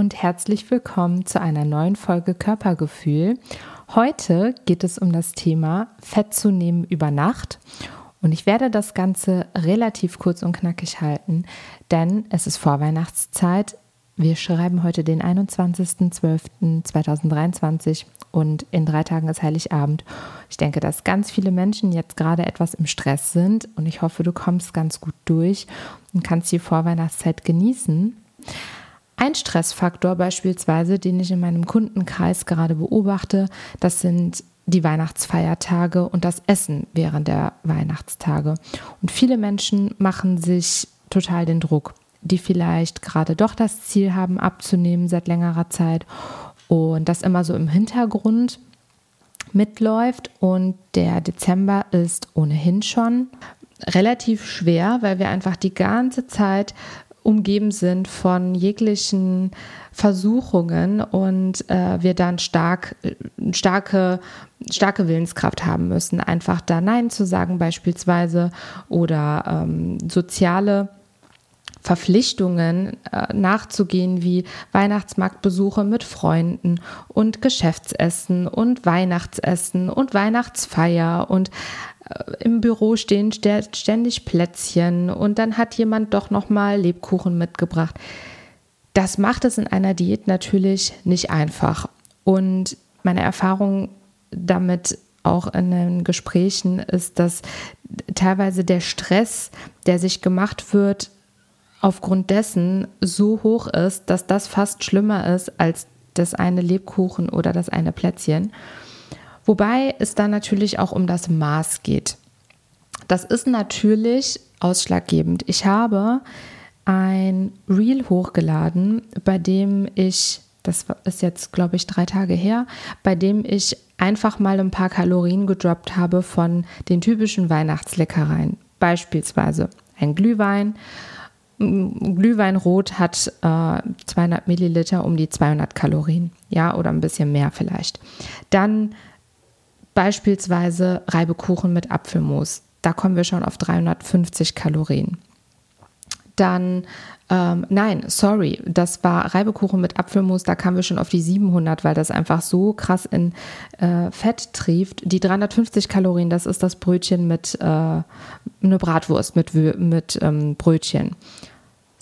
Und herzlich willkommen zu einer neuen Folge Körpergefühl. Heute geht es um das Thema Fett zu nehmen über Nacht. Und ich werde das Ganze relativ kurz und knackig halten, denn es ist Vorweihnachtszeit. Wir schreiben heute den 21.12.2023 und in drei Tagen ist Heiligabend. Ich denke, dass ganz viele Menschen jetzt gerade etwas im Stress sind und ich hoffe, du kommst ganz gut durch und kannst die Vorweihnachtszeit genießen. Ein Stressfaktor beispielsweise, den ich in meinem Kundenkreis gerade beobachte, das sind die Weihnachtsfeiertage und das Essen während der Weihnachtstage. Und viele Menschen machen sich total den Druck, die vielleicht gerade doch das Ziel haben, abzunehmen seit längerer Zeit und das immer so im Hintergrund mitläuft. Und der Dezember ist ohnehin schon relativ schwer, weil wir einfach die ganze Zeit umgeben sind von jeglichen Versuchungen und äh, wir dann stark, starke, starke Willenskraft haben müssen, einfach da Nein zu sagen beispielsweise oder ähm, soziale Verpflichtungen äh, nachzugehen, wie Weihnachtsmarktbesuche mit Freunden und Geschäftsessen und Weihnachtsessen und Weihnachtsfeier und äh, im Büro stehen ständig Plätzchen und dann hat jemand doch noch mal Lebkuchen mitgebracht. Das macht es in einer Diät natürlich nicht einfach. Und meine Erfahrung damit auch in den Gesprächen ist, dass teilweise der Stress, der sich gemacht wird, aufgrund dessen so hoch ist, dass das fast schlimmer ist als das eine Lebkuchen oder das eine Plätzchen. Wobei es dann natürlich auch um das Maß geht. Das ist natürlich ausschlaggebend. Ich habe ein Reel hochgeladen, bei dem ich, das ist jetzt, glaube ich, drei Tage her, bei dem ich einfach mal ein paar Kalorien gedroppt habe von den typischen Weihnachtsleckereien. Beispielsweise ein Glühwein. Glühwein rot hat äh, 200 Milliliter um die 200 Kalorien, ja, oder ein bisschen mehr vielleicht. Dann Beispielsweise Reibekuchen mit Apfelmus. Da kommen wir schon auf 350 Kalorien. Dann, ähm, nein, sorry, das war Reibekuchen mit Apfelmus, da kamen wir schon auf die 700, weil das einfach so krass in äh, Fett trieft. Die 350 Kalorien, das ist das Brötchen mit, äh, eine Bratwurst mit, mit ähm, Brötchen.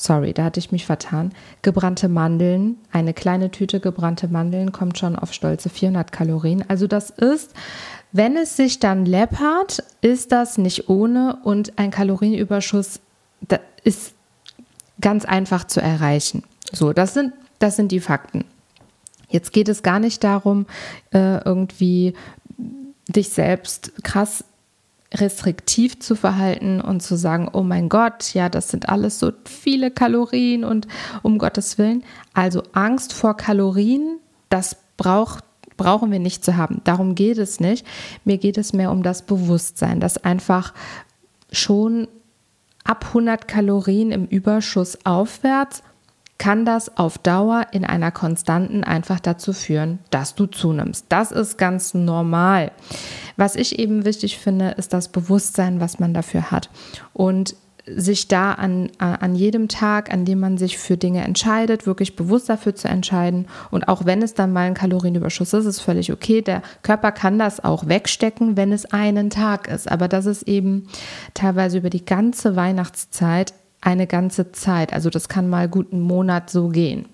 Sorry, da hatte ich mich vertan. Gebrannte Mandeln, eine kleine Tüte gebrannte Mandeln kommt schon auf stolze 400 Kalorien. Also das ist, wenn es sich dann läppert, ist das nicht ohne und ein Kalorienüberschuss ist ganz einfach zu erreichen. So, das sind, das sind die Fakten. Jetzt geht es gar nicht darum, äh, irgendwie dich selbst krass restriktiv zu verhalten und zu sagen, oh mein Gott, ja, das sind alles so viele Kalorien und um Gottes Willen. Also Angst vor Kalorien, das braucht brauchen wir nicht zu haben. Darum geht es nicht. Mir geht es mehr um das Bewusstsein, dass einfach schon ab 100 Kalorien im Überschuss aufwärts kann das auf Dauer in einer konstanten einfach dazu führen, dass du zunimmst. Das ist ganz normal. Was ich eben wichtig finde, ist das Bewusstsein, was man dafür hat. Und sich da an, an jedem Tag, an dem man sich für Dinge entscheidet, wirklich bewusst dafür zu entscheiden. Und auch wenn es dann mal ein Kalorienüberschuss ist, ist völlig okay. Der Körper kann das auch wegstecken, wenn es einen Tag ist. Aber das ist eben teilweise über die ganze Weihnachtszeit eine ganze Zeit. Also das kann mal gut einen Monat so gehen.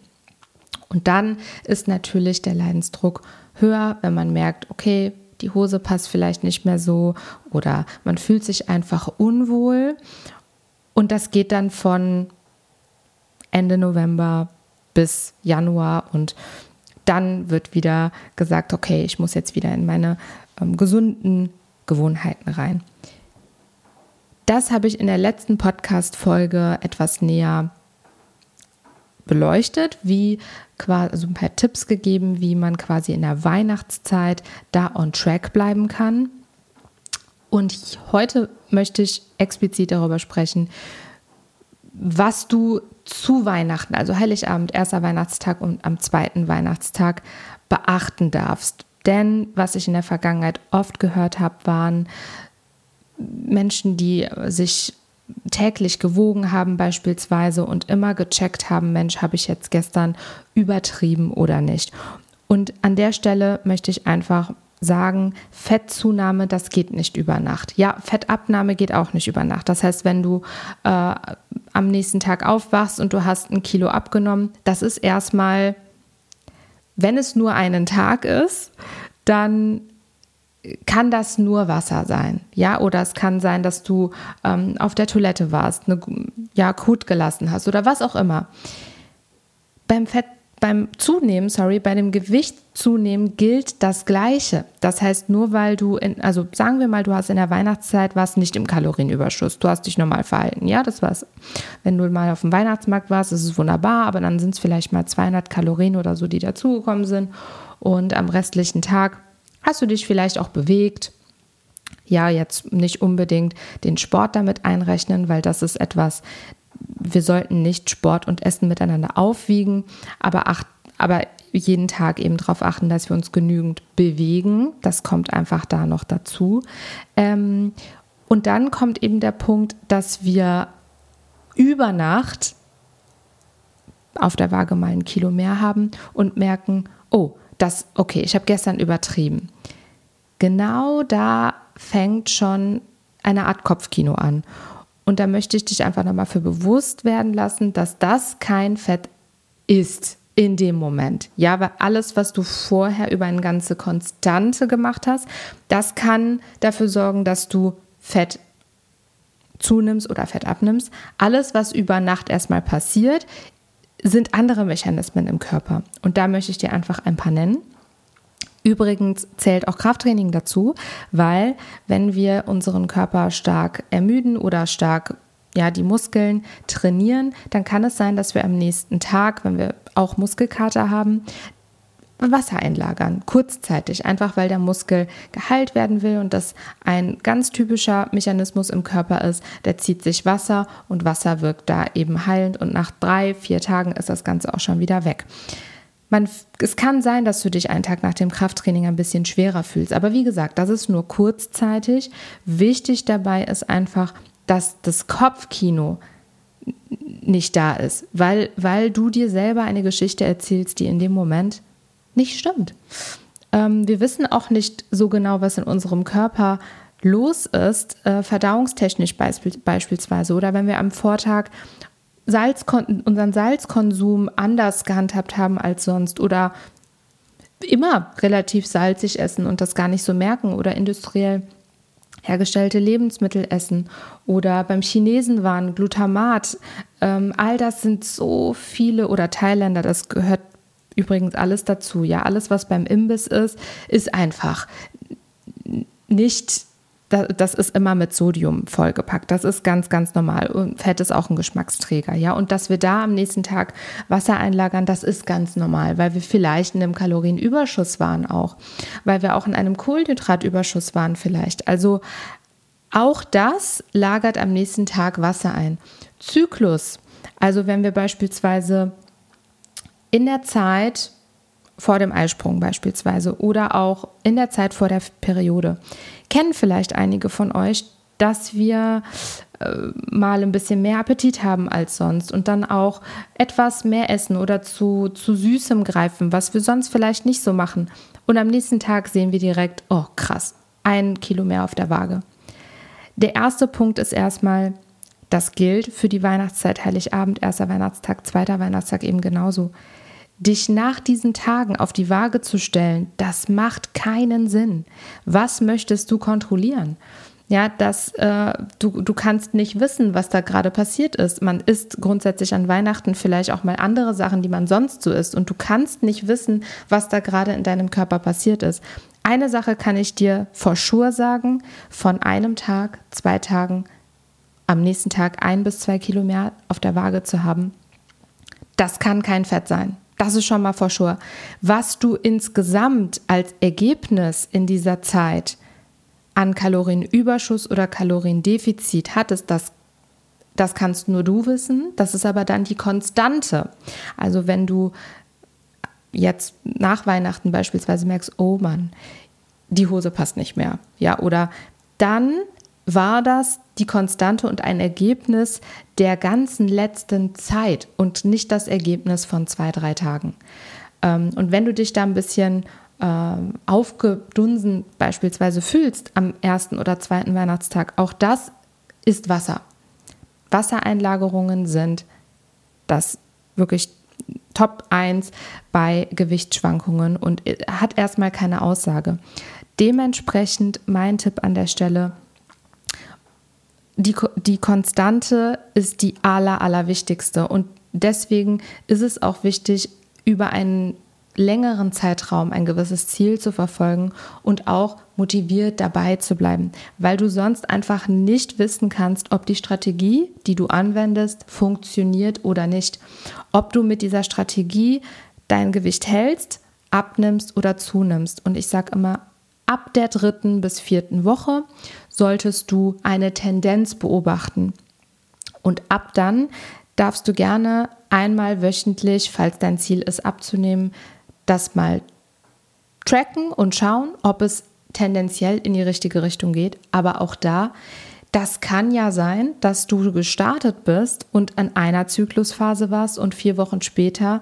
Und dann ist natürlich der Leidensdruck höher, wenn man merkt, okay, die Hose passt vielleicht nicht mehr so oder man fühlt sich einfach unwohl. Und das geht dann von Ende November bis Januar und dann wird wieder gesagt, okay, ich muss jetzt wieder in meine ähm, gesunden Gewohnheiten rein. Das habe ich in der letzten Podcast-Folge etwas näher beleuchtet, wie quasi also ein paar Tipps gegeben, wie man quasi in der Weihnachtszeit da on track bleiben kann. Und heute möchte ich explizit darüber sprechen, was du zu Weihnachten, also Heiligabend, erster Weihnachtstag und am zweiten Weihnachtstag beachten darfst. Denn was ich in der Vergangenheit oft gehört habe, waren Menschen, die sich täglich gewogen haben beispielsweise und immer gecheckt haben, Mensch, habe ich jetzt gestern übertrieben oder nicht. Und an der Stelle möchte ich einfach sagen, Fettzunahme, das geht nicht über Nacht. Ja, Fettabnahme geht auch nicht über Nacht. Das heißt, wenn du äh, am nächsten Tag aufwachst und du hast ein Kilo abgenommen, das ist erstmal, wenn es nur einen Tag ist, dann kann das nur Wasser sein, ja, oder es kann sein, dass du ähm, auf der Toilette warst, eine, ja, Kot gelassen hast oder was auch immer. Beim Fett, beim Zunehmen, sorry, bei dem Gewicht zunehmen gilt das Gleiche. Das heißt, nur weil du, in, also sagen wir mal, du hast in der Weihnachtszeit warst nicht im Kalorienüberschuss, du hast dich normal verhalten, ja, das war's. Wenn du mal auf dem Weihnachtsmarkt warst, ist es wunderbar, aber dann sind es vielleicht mal 200 Kalorien oder so, die dazugekommen sind und am restlichen Tag Hast du dich vielleicht auch bewegt? Ja, jetzt nicht unbedingt den Sport damit einrechnen, weil das ist etwas, wir sollten nicht Sport und Essen miteinander aufwiegen, aber, acht, aber jeden Tag eben darauf achten, dass wir uns genügend bewegen. Das kommt einfach da noch dazu. Ähm, und dann kommt eben der Punkt, dass wir über Nacht auf der Waage mal ein Kilo mehr haben und merken, oh, das, okay, ich habe gestern übertrieben. Genau da fängt schon eine Art Kopfkino an. Und da möchte ich dich einfach nochmal für bewusst werden lassen, dass das kein Fett ist in dem Moment. Ja, weil alles, was du vorher über eine ganze Konstante gemacht hast, das kann dafür sorgen, dass du Fett zunimmst oder Fett abnimmst. Alles, was über Nacht erstmal passiert, sind andere Mechanismen im Körper. Und da möchte ich dir einfach ein paar nennen. Übrigens zählt auch Krafttraining dazu, weil wenn wir unseren Körper stark ermüden oder stark ja, die Muskeln trainieren, dann kann es sein, dass wir am nächsten Tag, wenn wir auch Muskelkater haben, Wasser einlagern, kurzzeitig, einfach weil der Muskel geheilt werden will und das ein ganz typischer Mechanismus im Körper ist, der zieht sich Wasser und Wasser wirkt da eben heilend und nach drei, vier Tagen ist das Ganze auch schon wieder weg. Man, es kann sein, dass du dich einen Tag nach dem Krafttraining ein bisschen schwerer fühlst, aber wie gesagt, das ist nur kurzzeitig. Wichtig dabei ist einfach, dass das Kopfkino nicht da ist, weil, weil du dir selber eine Geschichte erzählst, die in dem Moment nicht stimmt. Ähm, wir wissen auch nicht so genau, was in unserem Körper los ist, äh, verdauungstechnisch beisp beispielsweise, oder wenn wir am Vortag Salz unseren Salzkonsum anders gehandhabt haben als sonst oder immer relativ salzig essen und das gar nicht so merken oder industriell hergestellte Lebensmittel essen oder beim Chinesen waren Glutamat. Ähm, all das sind so viele oder Thailänder, das gehört übrigens alles dazu. Ja, alles, was beim Imbiss ist, ist einfach nicht das ist immer mit Sodium vollgepackt. Das ist ganz, ganz normal. Und Fett ist auch ein Geschmacksträger, ja. Und dass wir da am nächsten Tag Wasser einlagern, das ist ganz normal, weil wir vielleicht in einem Kalorienüberschuss waren auch, weil wir auch in einem Kohlenhydratüberschuss waren vielleicht. Also auch das lagert am nächsten Tag Wasser ein. Zyklus, also wenn wir beispielsweise in der Zeit vor dem Eisprung beispielsweise oder auch in der Zeit vor der Periode. Kennen vielleicht einige von euch, dass wir äh, mal ein bisschen mehr Appetit haben als sonst und dann auch etwas mehr essen oder zu, zu Süßem greifen, was wir sonst vielleicht nicht so machen. Und am nächsten Tag sehen wir direkt, oh krass, ein Kilo mehr auf der Waage. Der erste Punkt ist erstmal, das gilt für die Weihnachtszeit, Heiligabend, erster Weihnachtstag, zweiter Weihnachtstag eben genauso dich nach diesen Tagen auf die Waage zu stellen, das macht keinen Sinn. Was möchtest du kontrollieren? Ja, dass äh, du, du kannst nicht wissen, was da gerade passiert ist. Man isst grundsätzlich an Weihnachten vielleicht auch mal andere Sachen, die man sonst so isst. Und du kannst nicht wissen, was da gerade in deinem Körper passiert ist. Eine Sache kann ich dir vor sure sagen, von einem Tag, zwei Tagen, am nächsten Tag ein bis zwei Kilo mehr auf der Waage zu haben, das kann kein Fett sein. Das ist schon mal vor sure. Was du insgesamt als Ergebnis in dieser Zeit an Kalorienüberschuss oder Kaloriendefizit hattest, das, das kannst nur du wissen. Das ist aber dann die Konstante. Also wenn du jetzt nach Weihnachten beispielsweise merkst, oh Mann, die Hose passt nicht mehr, ja, oder dann war das die Konstante und ein Ergebnis der ganzen letzten Zeit und nicht das Ergebnis von zwei, drei Tagen. Ähm, und wenn du dich da ein bisschen ähm, aufgedunsen beispielsweise fühlst am ersten oder zweiten Weihnachtstag, auch das ist Wasser. Wassereinlagerungen sind das wirklich Top 1 bei Gewichtsschwankungen und hat erstmal keine Aussage. Dementsprechend mein Tipp an der Stelle, die, die Konstante ist die aller, allerwichtigste. Und deswegen ist es auch wichtig, über einen längeren Zeitraum ein gewisses Ziel zu verfolgen und auch motiviert dabei zu bleiben, weil du sonst einfach nicht wissen kannst, ob die Strategie, die du anwendest, funktioniert oder nicht. Ob du mit dieser Strategie dein Gewicht hältst, abnimmst oder zunimmst. Und ich sage immer, ab der dritten bis vierten Woche solltest du eine Tendenz beobachten. Und ab dann darfst du gerne einmal wöchentlich, falls dein Ziel ist abzunehmen, das mal tracken und schauen, ob es tendenziell in die richtige Richtung geht. Aber auch da, das kann ja sein, dass du gestartet bist und an einer Zyklusphase warst und vier Wochen später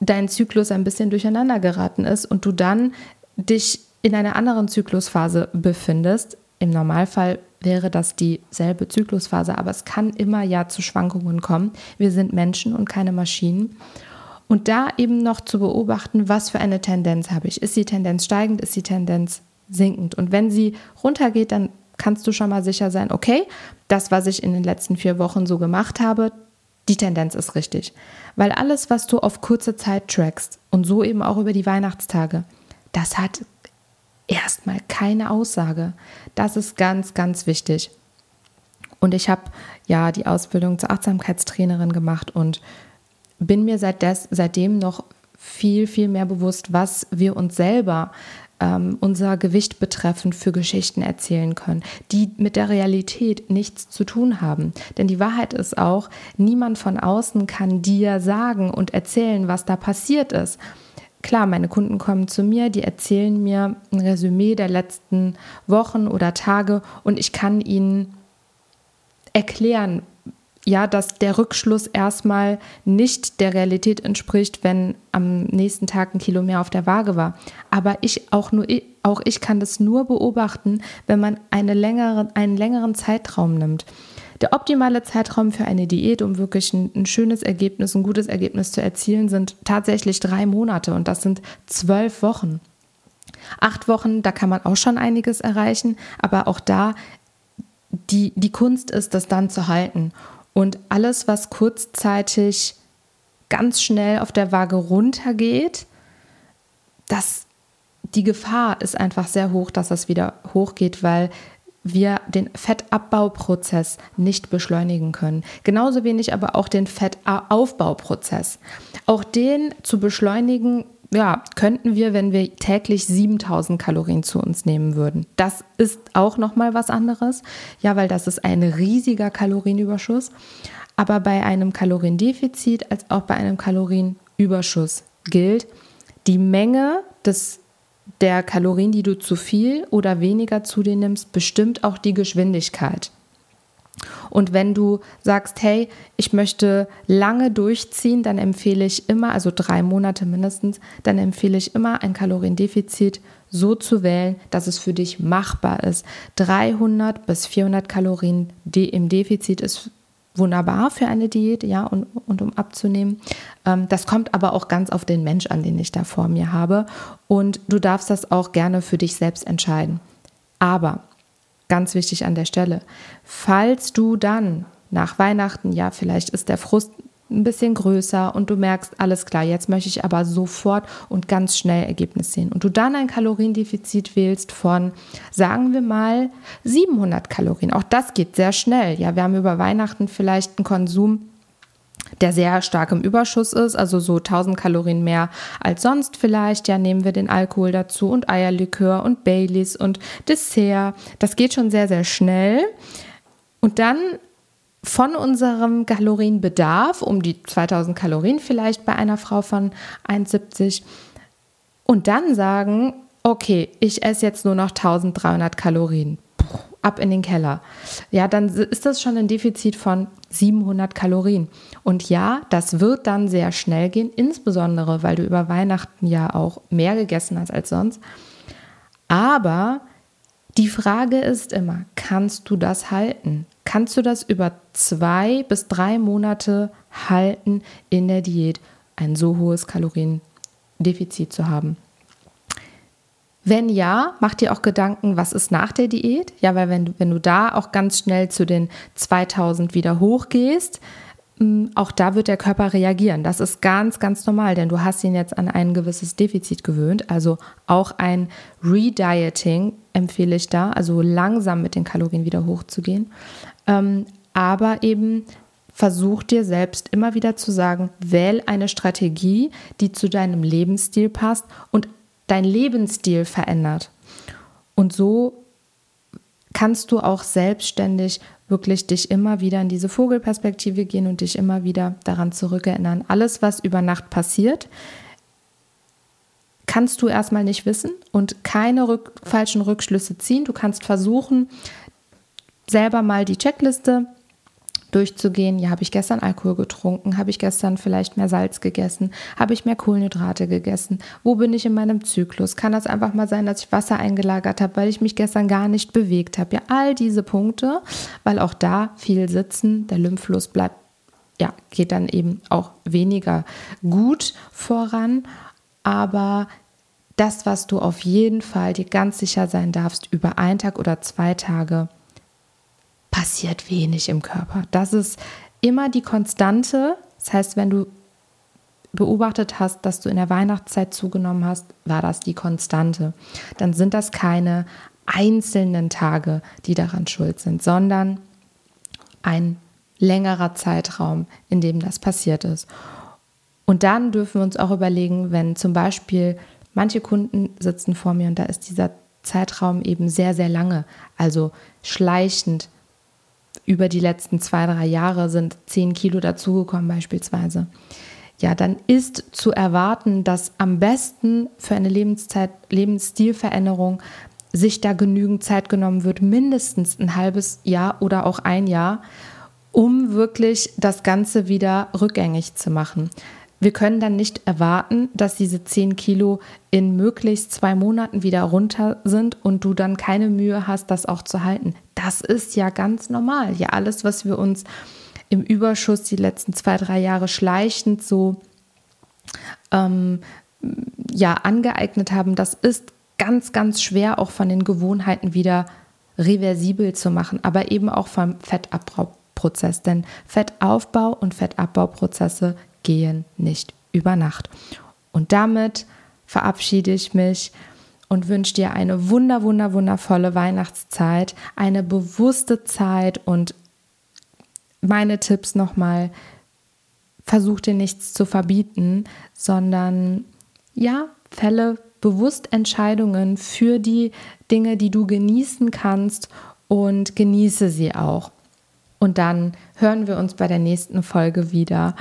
dein Zyklus ein bisschen durcheinander geraten ist und du dann dich in einer anderen Zyklusphase befindest. Im Normalfall wäre das dieselbe Zyklusphase, aber es kann immer ja zu Schwankungen kommen. Wir sind Menschen und keine Maschinen. Und da eben noch zu beobachten, was für eine Tendenz habe ich. Ist die Tendenz steigend, ist die Tendenz sinkend? Und wenn sie runtergeht, dann kannst du schon mal sicher sein, okay, das, was ich in den letzten vier Wochen so gemacht habe, die Tendenz ist richtig. Weil alles, was du auf kurze Zeit trackst und so eben auch über die Weihnachtstage, das hat erstmal keine Aussage. Das ist ganz, ganz wichtig. Und ich habe ja die Ausbildung zur Achtsamkeitstrainerin gemacht und bin mir seit des, seitdem noch viel, viel mehr bewusst, was wir uns selber ähm, unser Gewicht betreffend für Geschichten erzählen können, die mit der Realität nichts zu tun haben. Denn die Wahrheit ist auch, niemand von außen kann dir sagen und erzählen, was da passiert ist. Klar, meine Kunden kommen zu mir, die erzählen mir ein Resümee der letzten Wochen oder Tage und ich kann ihnen erklären, ja, dass der Rückschluss erstmal nicht der Realität entspricht, wenn am nächsten Tag ein Kilo mehr auf der Waage war. Aber ich auch nur auch ich kann das nur beobachten, wenn man eine längere, einen längeren Zeitraum nimmt. Der optimale Zeitraum für eine Diät, um wirklich ein, ein, schönes Ergebnis, ein gutes Ergebnis zu erzielen, sind tatsächlich drei Monate und das sind zwölf Wochen. Acht Wochen, da kann man auch schon einiges erreichen, aber auch da, die, die Kunst ist, das dann zu halten. Und alles, was kurzzeitig ganz schnell auf der Waage runtergeht, das, die Gefahr ist einfach sehr hoch, dass das wieder hochgeht, weil wir den Fettabbauprozess nicht beschleunigen können. Genauso wenig aber auch den Fettaufbauprozess. Auch den zu beschleunigen ja, könnten wir, wenn wir täglich 7000 Kalorien zu uns nehmen würden. Das ist auch nochmal was anderes. Ja, weil das ist ein riesiger Kalorienüberschuss. Aber bei einem Kaloriendefizit als auch bei einem Kalorienüberschuss gilt, die Menge des, der Kalorien, die du zu viel oder weniger zu dir nimmst, bestimmt auch die Geschwindigkeit. Und wenn du sagst, hey, ich möchte lange durchziehen, dann empfehle ich immer, also drei Monate mindestens, dann empfehle ich immer ein Kaloriendefizit so zu wählen, dass es für dich machbar ist. 300 bis 400 Kalorien im Defizit ist wunderbar für eine Diät, ja, und, und um abzunehmen. Ähm, das kommt aber auch ganz auf den Mensch an, den ich da vor mir habe. Und du darfst das auch gerne für dich selbst entscheiden. Aber Ganz wichtig an der Stelle. Falls du dann nach Weihnachten, ja, vielleicht ist der Frust ein bisschen größer und du merkst, alles klar, jetzt möchte ich aber sofort und ganz schnell Ergebnis sehen. Und du dann ein Kaloriendefizit wählst von, sagen wir mal, 700 Kalorien. Auch das geht sehr schnell. Ja, wir haben über Weihnachten vielleicht einen Konsum, der sehr stark im Überschuss ist, also so 1000 Kalorien mehr als sonst vielleicht. Ja, nehmen wir den Alkohol dazu und Eierlikör und Baileys und Dessert. Das geht schon sehr, sehr schnell. Und dann von unserem Kalorienbedarf, um die 2000 Kalorien vielleicht bei einer Frau von 1,70 und dann sagen, okay, ich esse jetzt nur noch 1300 Kalorien. Ab in den Keller. Ja, dann ist das schon ein Defizit von 700 Kalorien. Und ja, das wird dann sehr schnell gehen, insbesondere weil du über Weihnachten ja auch mehr gegessen hast als sonst. Aber die Frage ist immer, kannst du das halten? Kannst du das über zwei bis drei Monate halten in der Diät, ein so hohes Kaloriendefizit zu haben? Wenn ja, mach dir auch Gedanken, was ist nach der Diät? Ja, weil wenn du, wenn du da auch ganz schnell zu den 2000 wieder hochgehst, hm, auch da wird der Körper reagieren. Das ist ganz, ganz normal, denn du hast ihn jetzt an ein gewisses Defizit gewöhnt. Also auch ein Redieting empfehle ich da, also langsam mit den Kalorien wieder hochzugehen. Ähm, aber eben versuch dir selbst immer wieder zu sagen, wähl eine Strategie, die zu deinem Lebensstil passt und dein Lebensstil verändert. Und so kannst du auch selbstständig wirklich dich immer wieder in diese Vogelperspektive gehen und dich immer wieder daran zurückerinnern. Alles, was über Nacht passiert, kannst du erstmal nicht wissen und keine rück falschen Rückschlüsse ziehen. Du kannst versuchen, selber mal die Checkliste durchzugehen. Ja, habe ich gestern Alkohol getrunken? Habe ich gestern vielleicht mehr Salz gegessen? Habe ich mehr Kohlenhydrate gegessen? Wo bin ich in meinem Zyklus? Kann das einfach mal sein, dass ich Wasser eingelagert habe, weil ich mich gestern gar nicht bewegt habe? Ja, all diese Punkte, weil auch da viel sitzen, der Lymphfluss bleibt, ja, geht dann eben auch weniger gut voran. Aber das, was du auf jeden Fall dir ganz sicher sein darfst, über einen Tag oder zwei Tage, passiert wenig im Körper. Das ist immer die Konstante. Das heißt, wenn du beobachtet hast, dass du in der Weihnachtszeit zugenommen hast, war das die Konstante. Dann sind das keine einzelnen Tage, die daran schuld sind, sondern ein längerer Zeitraum, in dem das passiert ist. Und dann dürfen wir uns auch überlegen, wenn zum Beispiel manche Kunden sitzen vor mir und da ist dieser Zeitraum eben sehr, sehr lange, also schleichend über die letzten zwei, drei Jahre sind zehn Kilo dazugekommen beispielsweise. Ja, dann ist zu erwarten, dass am besten für eine Lebenszeit, Lebensstilveränderung sich da genügend Zeit genommen wird, mindestens ein halbes Jahr oder auch ein Jahr, um wirklich das Ganze wieder rückgängig zu machen. Wir können dann nicht erwarten, dass diese 10 Kilo in möglichst zwei Monaten wieder runter sind und du dann keine Mühe hast, das auch zu halten. Das ist ja ganz normal. Ja, alles, was wir uns im Überschuss die letzten zwei, drei Jahre schleichend so ähm, ja, angeeignet haben, das ist ganz, ganz schwer auch von den Gewohnheiten wieder reversibel zu machen, aber eben auch vom Fettabbauprozess. Denn Fettaufbau und Fettabbauprozesse gehen nicht über Nacht. Und damit verabschiede ich mich und wünsche dir eine wunder, wunder, wundervolle Weihnachtszeit, eine bewusste Zeit und meine Tipps nochmal, versuch dir nichts zu verbieten, sondern ja, fälle bewusst Entscheidungen für die Dinge, die du genießen kannst und genieße sie auch. Und dann hören wir uns bei der nächsten Folge wieder.